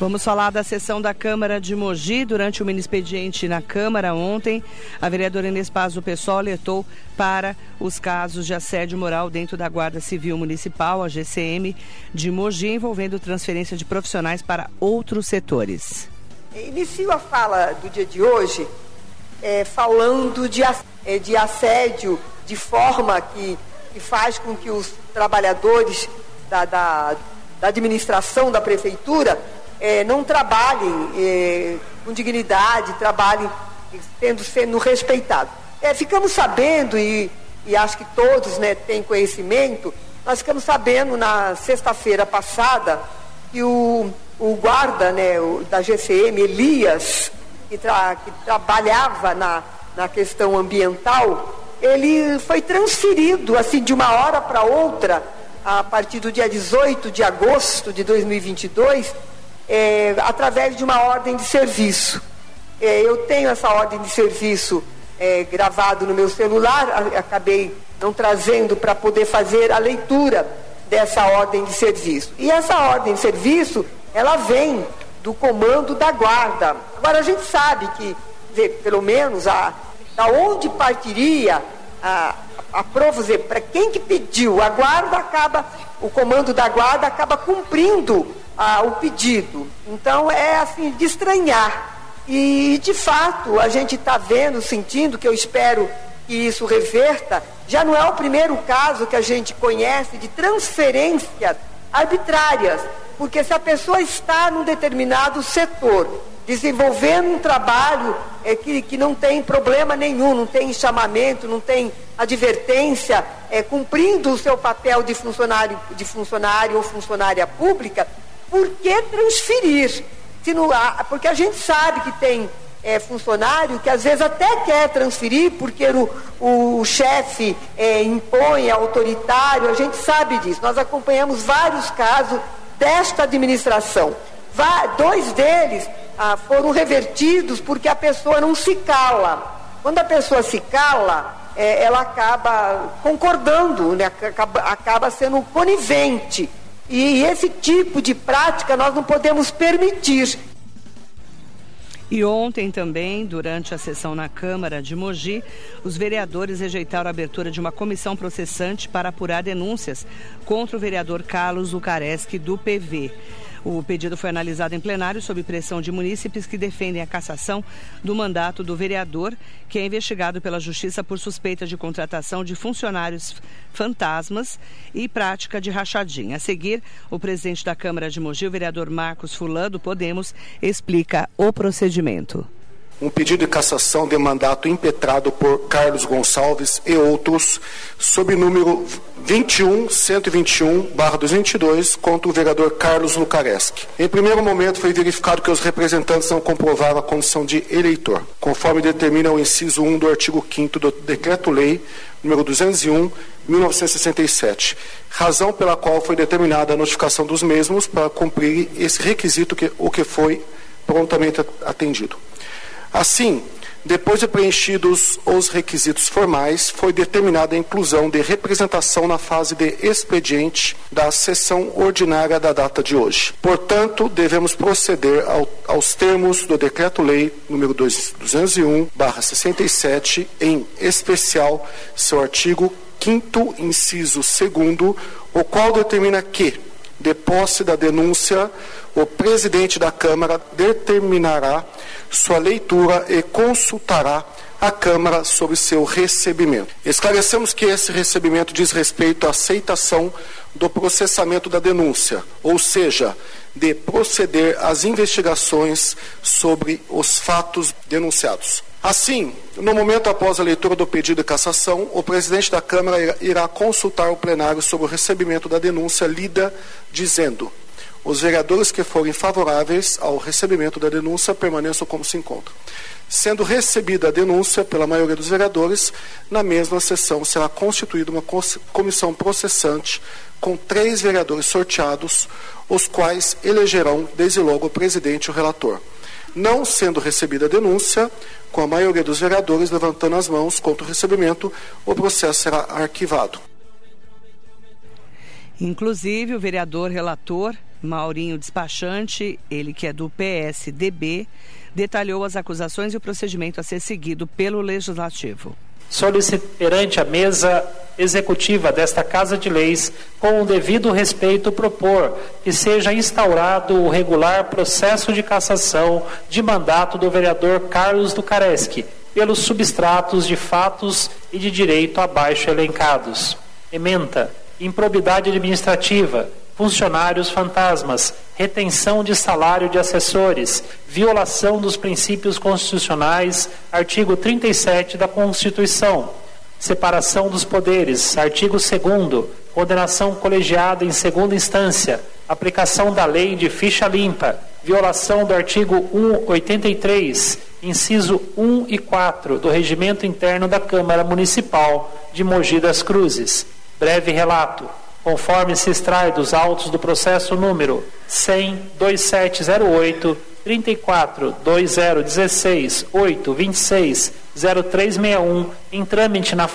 Vamos falar da sessão da Câmara de Mogi. Durante o mini expediente na Câmara ontem, a vereadora Inês Paz do PSOL alertou para os casos de assédio moral dentro da Guarda Civil Municipal, a GCM, de Mogi, envolvendo transferência de profissionais para outros setores. Inicio a fala do dia de hoje é, falando de, é, de assédio de forma que, que faz com que os trabalhadores da, da, da administração da prefeitura é, não trabalhem é, com dignidade, trabalhem tendo, sendo respeitados. É, ficamos sabendo, e, e acho que todos né, têm conhecimento, nós ficamos sabendo na sexta-feira passada que o, o guarda né, o, da GCM, Elias, que, tra, que trabalhava na, na questão ambiental, ele foi transferido assim de uma hora para outra, a partir do dia 18 de agosto de 2022, é, através de uma ordem de serviço. É, eu tenho essa ordem de serviço é, gravado no meu celular, acabei não trazendo para poder fazer a leitura dessa ordem de serviço. E essa ordem de serviço, ela vem do comando da guarda. Agora a gente sabe que, dizer, pelo menos, a, da onde partiria a, a prova, para quem que pediu, a guarda acaba, o comando da guarda acaba cumprindo ah, o pedido. Então é assim, de estranhar. E de fato a gente está vendo, sentindo, que eu espero que isso reverta, já não é o primeiro caso que a gente conhece de transferências arbitrárias. Porque se a pessoa está num determinado setor, desenvolvendo um trabalho é, que, que não tem problema nenhum, não tem chamamento, não tem advertência, é, cumprindo o seu papel de funcionário, de funcionário ou funcionária pública, por que transferir? Não porque a gente sabe que tem é, funcionário que às vezes até quer transferir porque o, o chefe é, impõe, é autoritário, a gente sabe disso. Nós acompanhamos vários casos desta administração. Vá, dois deles ah, foram revertidos porque a pessoa não se cala. Quando a pessoa se cala, é, ela acaba concordando, né? acaba, acaba sendo conivente. E esse tipo de prática nós não podemos permitir. E ontem também, durante a sessão na Câmara de Mogi, os vereadores rejeitaram a abertura de uma comissão processante para apurar denúncias contra o vereador Carlos Lucareschi do PV. O pedido foi analisado em plenário sob pressão de munícipes que defendem a cassação do mandato do vereador, que é investigado pela Justiça por suspeita de contratação de funcionários fantasmas e prática de rachadinha. A seguir, o presidente da Câmara de Mogi, o vereador Marcos Fulan, do Podemos, explica o procedimento um pedido de cassação de mandato impetrado por Carlos Gonçalves e outros, sob número 21.121/2022 contra o vereador Carlos Lucareschi. Em primeiro momento foi verificado que os representantes não comprovavam a condição de eleitor, conforme determina o inciso 1 do artigo 5 do Decreto-Lei número 201 1967, razão pela qual foi determinada a notificação dos mesmos para cumprir esse requisito que o que foi prontamente atendido. Assim, depois de preenchidos os requisitos formais, foi determinada a inclusão de representação na fase de expediente da sessão ordinária da data de hoje. Portanto, devemos proceder ao, aos termos do Decreto-Lei número 201/67, em especial seu artigo 5 inciso 2 o qual determina que de posse da denúncia, o presidente da Câmara determinará sua leitura e consultará a Câmara sobre seu recebimento. Esclarecemos que esse recebimento diz respeito à aceitação do processamento da denúncia, ou seja, de proceder às investigações sobre os fatos denunciados. Assim, no momento após a leitura do pedido de cassação, o presidente da Câmara irá consultar o plenário sobre o recebimento da denúncia lida, dizendo: os vereadores que forem favoráveis ao recebimento da denúncia permaneçam como se encontram. Sendo recebida a denúncia pela maioria dos vereadores, na mesma sessão será constituída uma comissão processante com três vereadores sorteados, os quais elegerão desde logo o presidente e o relator. Não sendo recebida a denúncia, com a maioria dos vereadores levantando as mãos contra o recebimento, o processo será arquivado. Inclusive, o vereador relator Maurinho Despachante, ele que é do PSDB, detalhou as acusações e o procedimento a ser seguido pelo Legislativo. Solicito perante a mesa executiva desta Casa de Leis, com o devido respeito, propor que seja instaurado o regular processo de cassação de mandato do vereador Carlos Ducareschi, pelos substratos de fatos e de direito abaixo elencados. Ementa, improbidade administrativa, funcionários fantasmas, retenção de salário de assessores, violação dos princípios constitucionais, artigo 37 da Constituição, separação dos poderes, artigo 2 condenação colegiada em segunda instância, aplicação da lei de ficha limpa, violação do artigo 183, inciso 1 e 4 do regimento interno da Câmara Municipal de Mogi das Cruzes. Breve relato conforme se extrai dos autos do processo número 100 2708 34 2016 8 26 0361 em trâmite na,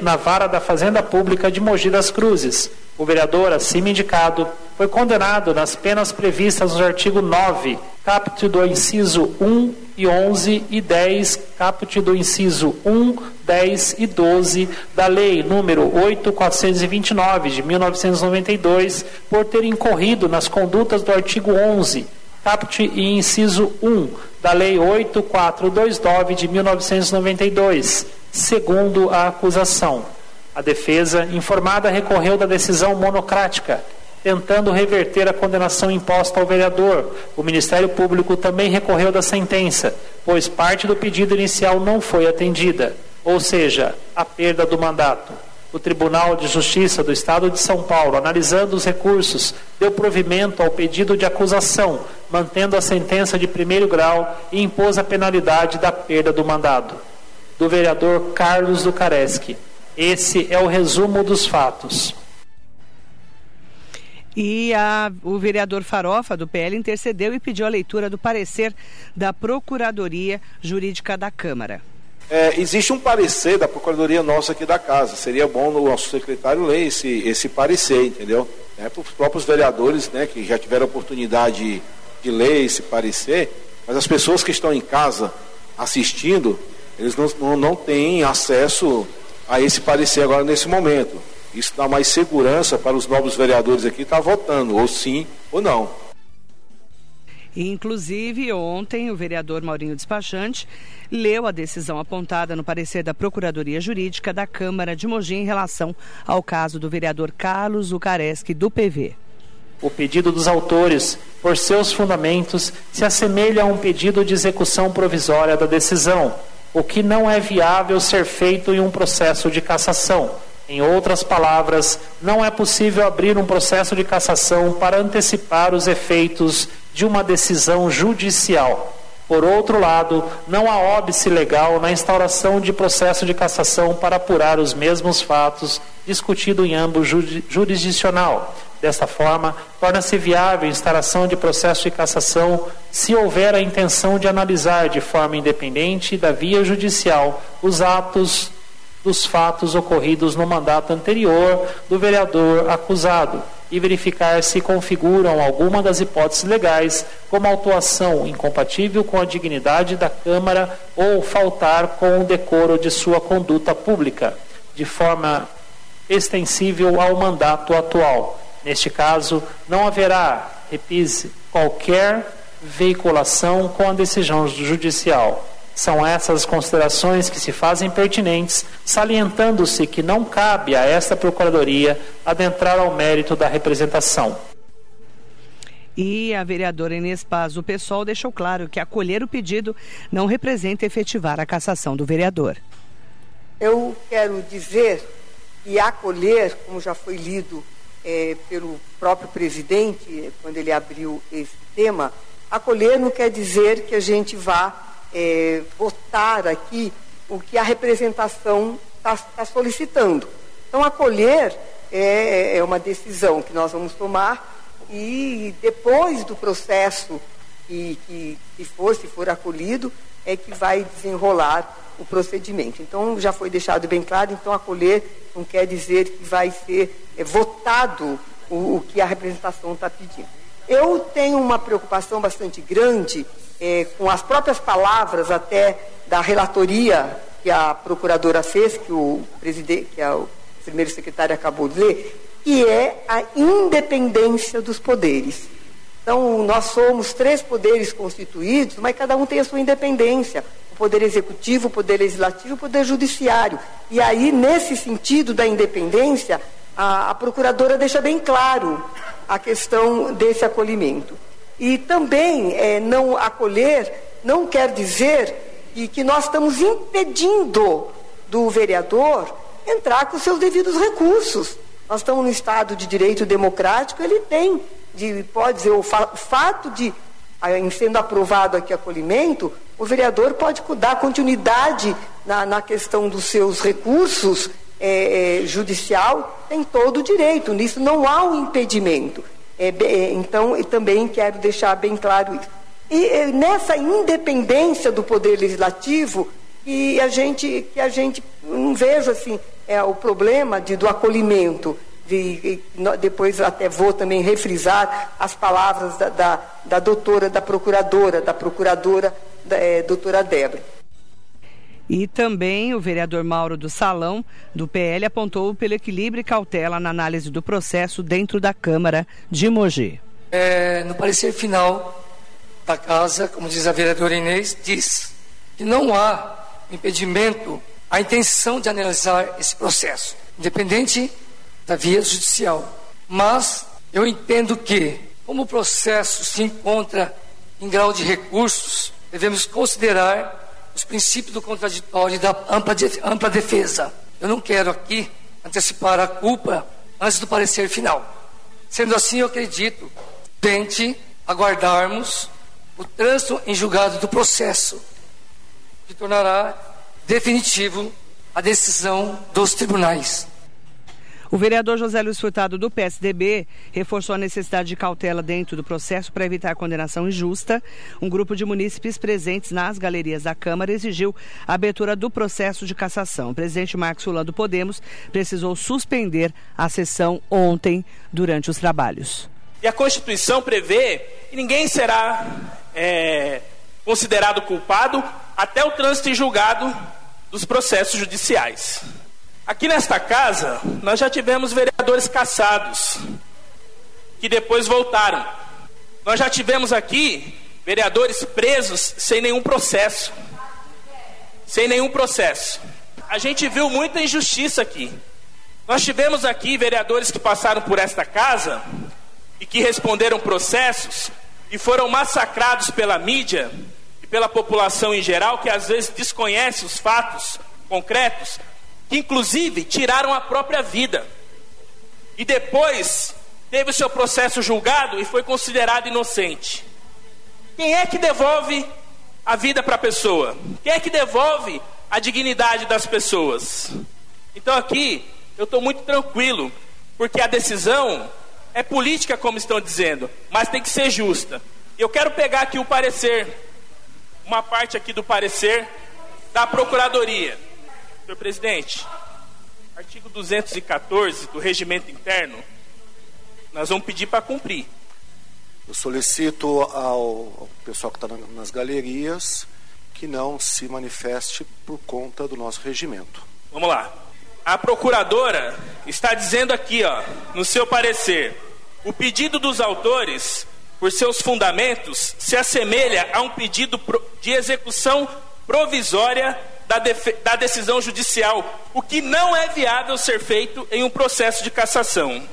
na vara da Fazenda Pública de Mogi das Cruzes. O vereador, acima indicado, foi condenado nas penas previstas no artigo 9, caput do inciso 1 e 11 e 10, caput do inciso 1, 10 e 12 da Lei número 8429 de 1992, por ter incorrido nas condutas do artigo 11, caput e inciso 1 da Lei 8429 de 1992, segundo a acusação. A defesa, informada, recorreu da decisão monocrática tentando reverter a condenação imposta ao vereador. O Ministério Público também recorreu da sentença, pois parte do pedido inicial não foi atendida, ou seja, a perda do mandato. O Tribunal de Justiça do Estado de São Paulo, analisando os recursos, deu provimento ao pedido de acusação, mantendo a sentença de primeiro grau e impôs a penalidade da perda do mandato. Do vereador Carlos Ducareschi. Esse é o resumo dos fatos. E a, o vereador Farofa, do PL, intercedeu e pediu a leitura do parecer da Procuradoria Jurídica da Câmara. É, existe um parecer da Procuradoria nossa aqui da casa. Seria bom o nosso secretário ler esse, esse parecer, entendeu? É, para os próprios vereadores né, que já tiveram oportunidade de, de ler esse parecer, mas as pessoas que estão em casa assistindo, eles não, não, não têm acesso a esse parecer agora nesse momento. Isso dá mais segurança para os novos vereadores aqui estar tá votando, ou sim ou não. Inclusive, ontem, o vereador Maurinho Despachante leu a decisão apontada no parecer da Procuradoria Jurídica da Câmara de Mogi em relação ao caso do vereador Carlos Ucareschi, do PV. O pedido dos autores, por seus fundamentos, se assemelha a um pedido de execução provisória da decisão, o que não é viável ser feito em um processo de cassação em outras palavras, não é possível abrir um processo de cassação para antecipar os efeitos de uma decisão judicial. Por outro lado, não há óbice legal na instauração de processo de cassação para apurar os mesmos fatos discutido em âmbito jurisdicional. Desta forma, torna-se viável a instauração de processo de cassação se houver a intenção de analisar de forma independente da via judicial os atos dos fatos ocorridos no mandato anterior do vereador acusado e verificar se configuram alguma das hipóteses legais, como autuação incompatível com a dignidade da Câmara ou faltar com o decoro de sua conduta pública, de forma extensível ao mandato atual. Neste caso, não haverá, repise, qualquer veiculação com a decisão judicial são essas considerações que se fazem pertinentes, salientando-se que não cabe a esta Procuradoria adentrar ao mérito da representação. E a vereadora Inês Paz, do PSOL, deixou claro que acolher o pedido não representa efetivar a cassação do vereador. Eu quero dizer que acolher, como já foi lido é, pelo próprio presidente, quando ele abriu esse tema, acolher não quer dizer que a gente vá é, votar aqui o que a representação está tá solicitando. Então, acolher é, é uma decisão que nós vamos tomar e depois do processo que, que, que for, se for acolhido, é que vai desenrolar o procedimento. Então, já foi deixado bem claro, então acolher não quer dizer que vai ser é, votado o, o que a representação está pedindo. Eu tenho uma preocupação bastante grande é, com as próprias palavras até da relatoria que a procuradora fez, que o presidente, que o primeiro secretário acabou de ler, que é a independência dos poderes. Então, nós somos três poderes constituídos, mas cada um tem a sua independência. O poder executivo, o poder legislativo o poder judiciário. E aí, nesse sentido da independência, a, a procuradora deixa bem claro a questão desse acolhimento. E também é, não acolher não quer dizer que, que nós estamos impedindo do vereador entrar com seus devidos recursos. Nós estamos no Estado de Direito Democrático, ele tem, de, pode dizer, o, fa, o fato de, sendo aprovado aqui acolhimento, o vereador pode dar continuidade na, na questão dos seus recursos é, é, judicial, tem todo o direito, nisso não há um impedimento. É, é então, eu também quero deixar bem claro isso. E é, nessa independência do Poder Legislativo, que a gente, que a gente não vejo assim, é, o problema de, do acolhimento. De, depois até vou também refrisar as palavras da, da, da doutora, da procuradora, da procuradora, da, é, doutora Débora. E também o vereador Mauro do Salão, do PL, apontou pelo equilíbrio e cautela na análise do processo dentro da Câmara de Mogi. É, no parecer final da casa, como diz a vereadora Inês, diz que não há impedimento a intenção de analisar esse processo, independente da via judicial. Mas eu entendo que, como o processo se encontra em grau de recursos, devemos considerar os princípios do contraditório e da ampla, ampla defesa. Eu não quero aqui antecipar a culpa antes do parecer final. Sendo assim, eu acredito, tente aguardarmos o trânsito em julgado do processo, que tornará definitivo a decisão dos tribunais. O vereador José Luiz Furtado, do PSDB, reforçou a necessidade de cautela dentro do processo para evitar condenação injusta. Um grupo de munícipes presentes nas galerias da Câmara exigiu a abertura do processo de cassação. O presidente Marcos Fulano do Podemos precisou suspender a sessão ontem durante os trabalhos. E a Constituição prevê que ninguém será é, considerado culpado até o trânsito em julgado dos processos judiciais. Aqui nesta casa, nós já tivemos vereadores caçados, que depois voltaram. Nós já tivemos aqui vereadores presos sem nenhum processo. Sem nenhum processo. A gente viu muita injustiça aqui. Nós tivemos aqui vereadores que passaram por esta casa e que responderam processos e foram massacrados pela mídia e pela população em geral, que às vezes desconhece os fatos concretos, inclusive tiraram a própria vida. E depois teve o seu processo julgado e foi considerado inocente. Quem é que devolve a vida para a pessoa? Quem é que devolve a dignidade das pessoas? Então aqui eu estou muito tranquilo, porque a decisão é política, como estão dizendo, mas tem que ser justa. Eu quero pegar aqui o parecer, uma parte aqui do parecer da Procuradoria. Senhor presidente, artigo 214 do regimento interno, nós vamos pedir para cumprir. Eu solicito ao, pessoal que está nas galerias que não se manifeste por conta do nosso regimento. Vamos lá. A procuradora está dizendo aqui, ó, no seu parecer, o pedido dos autores, por seus fundamentos, se assemelha a um pedido de execução provisória da, da decisão judicial, o que não é viável ser feito em um processo de cassação.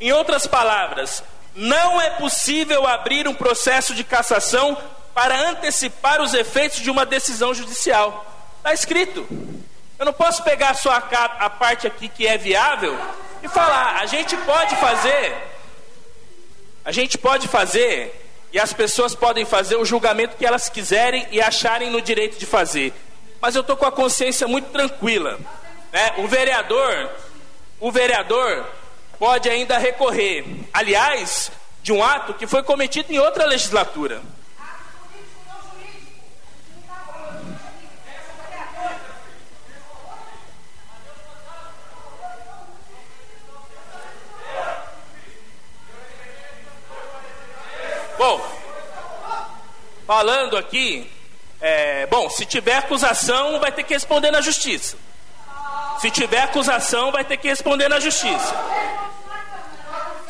Em outras palavras, não é possível abrir um processo de cassação para antecipar os efeitos de uma decisão judicial. Está escrito. Eu não posso pegar só a, a parte aqui que é viável e falar, a gente pode fazer, a gente pode fazer e as pessoas podem fazer o julgamento que elas quiserem e acharem no direito de fazer mas eu estou com a consciência muito tranquila. Né? O vereador, o vereador pode ainda recorrer, aliás, de um ato que foi cometido em outra legislatura. falando aqui, é, bom, se tiver acusação, vai ter que responder na justiça. Se tiver acusação, vai ter que responder na justiça.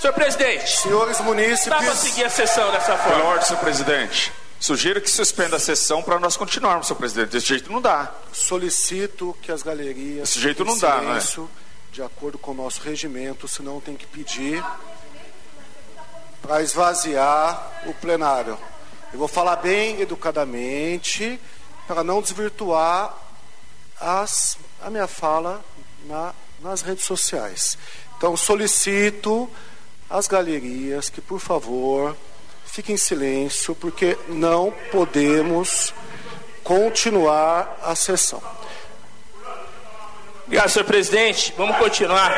Senhor presidente, Senhores munícipes. dá para seguir a sessão dessa Pela forma. ordem, senhor presidente. Sugiro que suspenda a sessão para nós continuarmos, senhor presidente. Desse jeito não dá. Solicito que as galerias. Desse jeito não dá, não é? silêncio, De acordo com o nosso regimento, senão tem que pedir para esvaziar o plenário. Eu vou falar bem educadamente para não desvirtuar as, a minha fala na- nas redes sociais. Então solicito às galerias que, por favor, fiquem em silêncio, porque não podemos continuar a sessão. Obrigado, senhor presidente. Vamos continuar.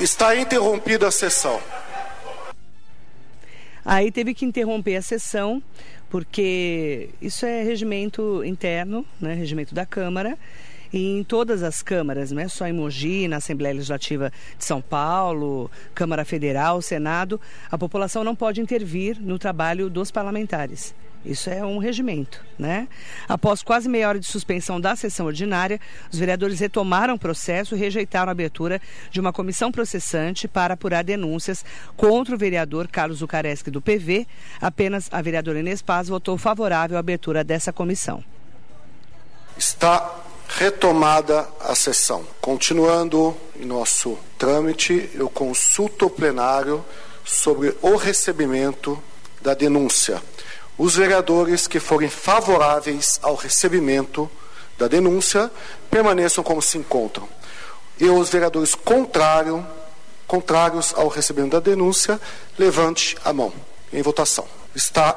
Está interrompida a sessão. Aí teve que interromper a sessão, porque isso é regimento interno, né, regimento da Câmara, e em todas as câmaras, não é só em Mogi, na Assembleia Legislativa de São Paulo, Câmara Federal, Senado, a população não pode intervir no trabalho dos parlamentares. Isso é um regimento, né? Após quase meia hora de suspensão da sessão ordinária, os vereadores retomaram o processo e rejeitaram a abertura de uma comissão processante para apurar denúncias contra o vereador Carlos Zucareschi do PV. Apenas a vereadora Inês Paz votou favorável à abertura dessa comissão. Está retomada a sessão. Continuando em nosso trâmite, eu consulto o plenário sobre o recebimento da denúncia. Os vereadores que forem favoráveis ao recebimento da denúncia permaneçam como se encontram. E os vereadores contrário, contrários ao recebimento da denúncia, levante a mão em votação. Está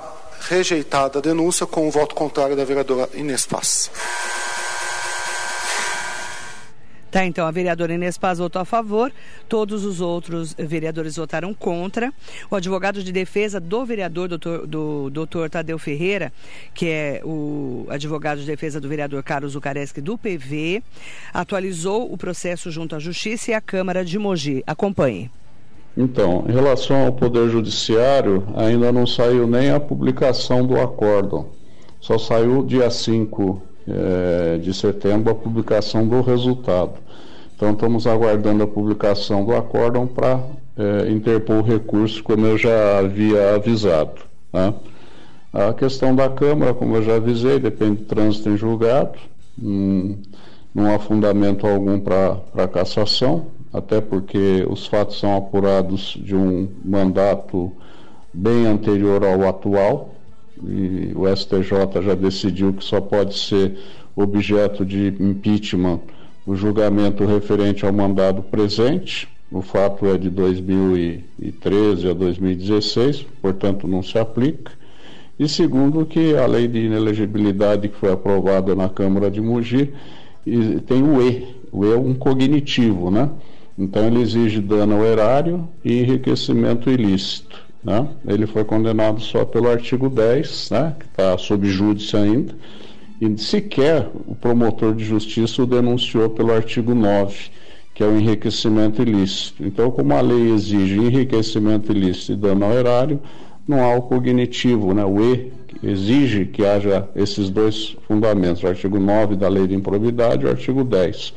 rejeitada a denúncia com o voto contrário da vereadora Inês Paz. Tá, então a vereadora Inês Paz votou a favor, todos os outros vereadores votaram contra. O advogado de defesa do vereador doutor, do doutor Tadeu Ferreira, que é o advogado de defesa do vereador Carlos Zucareschi do PV, atualizou o processo junto à Justiça e à Câmara de Mogi. Acompanhe. Então, em relação ao Poder Judiciário, ainda não saiu nem a publicação do acórdão. Só saiu dia 5 eh, de setembro a publicação do resultado. Então, estamos aguardando a publicação do acórdão para eh, interpor o recurso, como eu já havia avisado. Né? A questão da Câmara, como eu já avisei, depende do trânsito em julgado. Hum, não há fundamento algum para cassação, até porque os fatos são apurados de um mandato bem anterior ao atual, e o STJ já decidiu que só pode ser objeto de impeachment o julgamento referente ao mandado presente. O fato é de 2013 a 2016, portanto não se aplica. E segundo que a lei de inelegibilidade que foi aprovada na Câmara de Mogi tem o E. O E é um cognitivo, né? Então ele exige dano ao erário e enriquecimento ilícito. Né? Ele foi condenado só pelo artigo 10, né? que está sob júdice ainda, e sequer o promotor de justiça o denunciou pelo artigo 9, que é o enriquecimento ilícito. Então, como a lei exige enriquecimento ilícito e dano ao erário, não há o cognitivo, né? o E, exige que haja esses dois fundamentos, o artigo 9 da lei de improbidade e o artigo 10.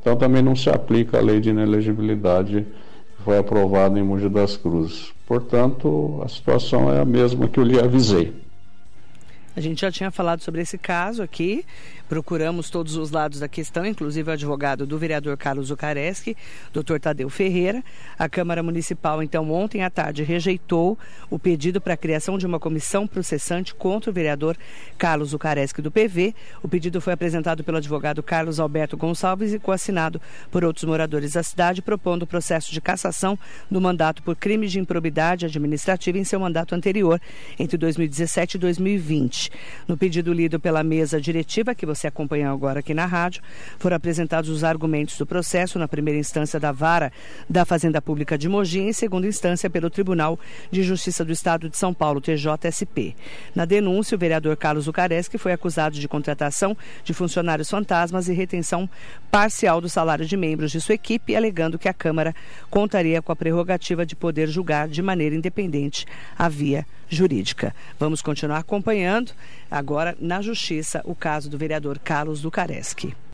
Então também não se aplica a lei de inelegibilidade que foi aprovada em Mogi das Cruzes. Portanto, a situação é a mesma que eu lhe avisei. A gente já tinha falado sobre esse caso aqui, procuramos todos os lados da questão, inclusive o advogado do vereador Carlos Zucareschi, doutor Tadeu Ferreira. A Câmara Municipal, então, ontem à tarde, rejeitou o pedido para a criação de uma comissão processante contra o vereador Carlos Zucareschi do PV. O pedido foi apresentado pelo advogado Carlos Alberto Gonçalves e coassinado por outros moradores da cidade, propondo o processo de cassação do mandato por crime de improbidade administrativa em seu mandato anterior, entre 2017 e 2020. No pedido lido pela mesa diretiva, que você você acompanhou agora aqui na rádio, foram apresentados os argumentos do processo na primeira instância da Vara da Fazenda Pública de Mogi e em segunda instância pelo Tribunal de Justiça do Estado de São Paulo, TJSP. Na denúncia, o vereador Carlos Zucareschi foi acusado de contratação de funcionários fantasmas e retenção parcial do salário de membros de sua equipe, alegando que a Câmara contaria com a prerrogativa de poder julgar de maneira independente a via jurídica. Vamos continuar acompanhando agora na Justiça o caso do vereador Carlos Ducareschi.